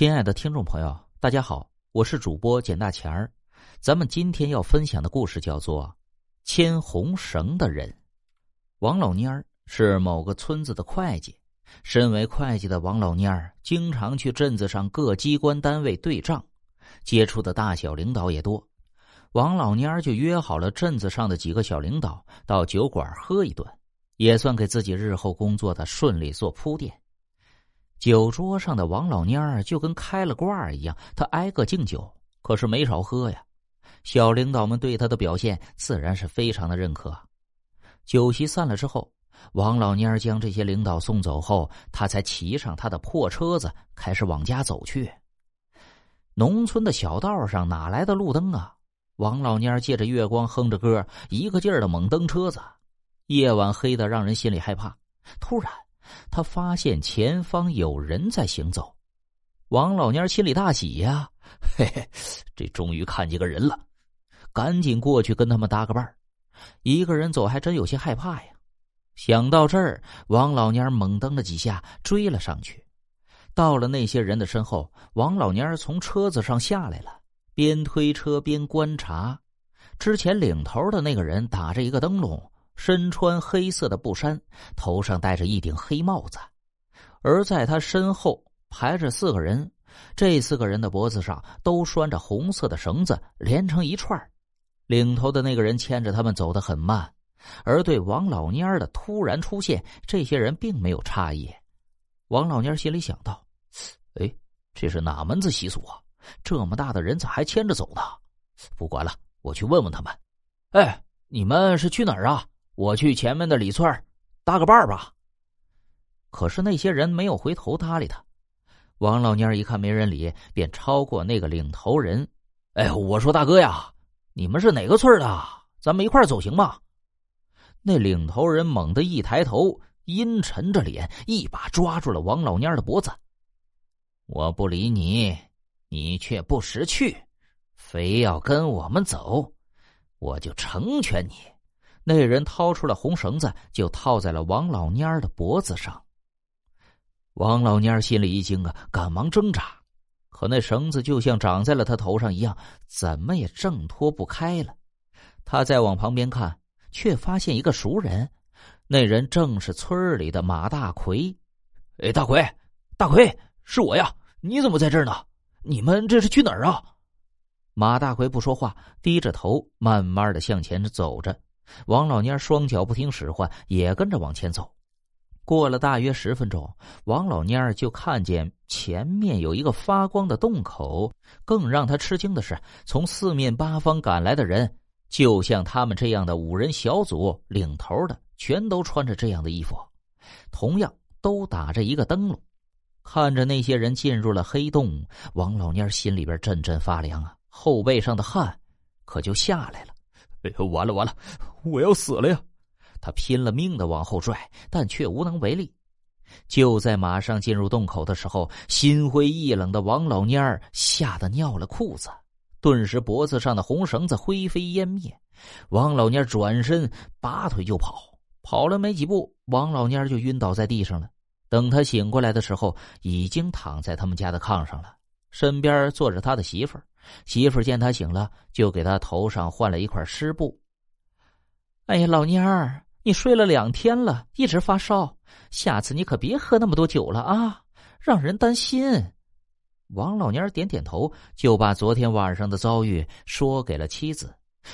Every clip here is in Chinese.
亲爱的听众朋友，大家好，我是主播简大钱儿。咱们今天要分享的故事叫做《牵红绳的人》。王老蔫儿是某个村子的会计，身为会计的王老蔫儿经常去镇子上各机关单位对账，接触的大小领导也多。王老蔫儿就约好了镇子上的几个小领导到酒馆喝一顿，也算给自己日后工作的顺利做铺垫。酒桌上的王老蔫儿就跟开了挂一样，他挨个敬酒，可是没少喝呀。小领导们对他的表现自然是非常的认可。酒席散了之后，王老蔫儿将这些领导送走后，他才骑上他的破车子，开始往家走去。农村的小道上哪来的路灯啊？王老蔫儿借着月光哼着歌，一个劲儿的猛蹬车子。夜晚黑的让人心里害怕。突然。他发现前方有人在行走，王老蔫心里大喜呀，嘿嘿，这终于看见个人了，赶紧过去跟他们搭个伴儿。一个人走还真有些害怕呀。想到这儿，王老蔫猛蹬了几下，追了上去。到了那些人的身后，王老蔫从车子上下来了，边推车边观察。之前领头的那个人打着一个灯笼。身穿黑色的布衫，头上戴着一顶黑帽子，而在他身后排着四个人，这四个人的脖子上都拴着红色的绳子，连成一串领头的那个人牵着他们走得很慢，而对王老蔫的突然出现，这些人并没有诧异。王老蔫心里想到：“哎，这是哪门子习俗啊？这么大的人咋还牵着走呢？不管了，我去问问他们。哎，你们是去哪儿啊？”我去前面的李村搭个伴儿吧。可是那些人没有回头搭理他。王老蔫一看没人理，便超过那个领头人。哎，我说大哥呀，你们是哪个村的？咱们一块走行吗？那领头人猛地一抬头，阴沉着脸，一把抓住了王老蔫的脖子。我不理你，你却不识趣，非要跟我们走，我就成全你。那人掏出了红绳子，就套在了王老蔫儿的脖子上。王老蔫儿心里一惊啊，赶忙挣扎，可那绳子就像长在了他头上一样，怎么也挣脱不开了。他再往旁边看，却发现一个熟人，那人正是村里的马大奎。哎，大奎，大奎，是我呀！你怎么在这儿呢？你们这是去哪儿啊？马大奎不说话，低着头，慢慢的向前走着。王老蔫双脚不听使唤，也跟着往前走。过了大约十分钟，王老蔫就看见前面有一个发光的洞口。更让他吃惊的是，从四面八方赶来的人，就像他们这样的五人小组领头的，全都穿着这样的衣服，同样都打着一个灯笼。看着那些人进入了黑洞，王老蔫心里边阵阵发凉啊，后背上的汗可就下来了。哎，完了完了，我要死了呀！他拼了命的往后拽，但却无能为力。就在马上进入洞口的时候，心灰意冷的王老蔫儿吓得尿了裤子，顿时脖子上的红绳子灰飞烟灭。王老蔫转身拔腿就跑，跑了没几步，王老蔫就晕倒在地上了。等他醒过来的时候，已经躺在他们家的炕上了，身边坐着他的媳妇儿。媳妇见他醒了，就给他头上换了一块湿布。哎呀，老蔫儿，你睡了两天了，一直发烧，下次你可别喝那么多酒了啊，让人担心。王老蔫儿点点头，就把昨天晚上的遭遇说给了妻子。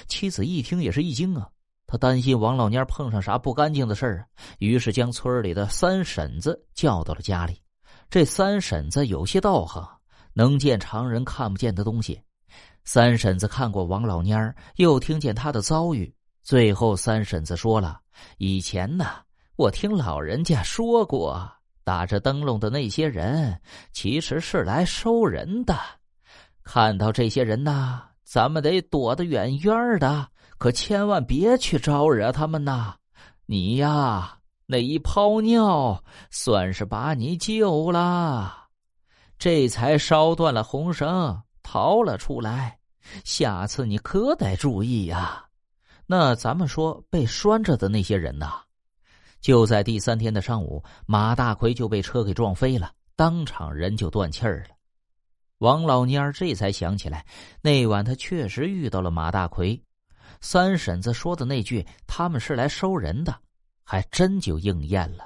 妻子一听也是一惊啊，他担心王老蔫儿碰上啥不干净的事儿啊，于是将村里的三婶子叫到了家里。这三婶子有些道行。能见常人看不见的东西，三婶子看过王老蔫儿，又听见他的遭遇，最后三婶子说了：“以前呢，我听老人家说过，打着灯笼的那些人其实是来收人的。看到这些人呐，咱们得躲得远远的，可千万别去招惹他们呐。你呀，那一泡尿，算是把你救了。”这才烧断了红绳，逃了出来。下次你可得注意呀。那咱们说被拴着的那些人呐，就在第三天的上午，马大奎就被车给撞飞了，当场人就断气儿了。王老蔫儿这才想起来，那晚他确实遇到了马大奎。三婶子说的那句“他们是来收人的”，还真就应验了。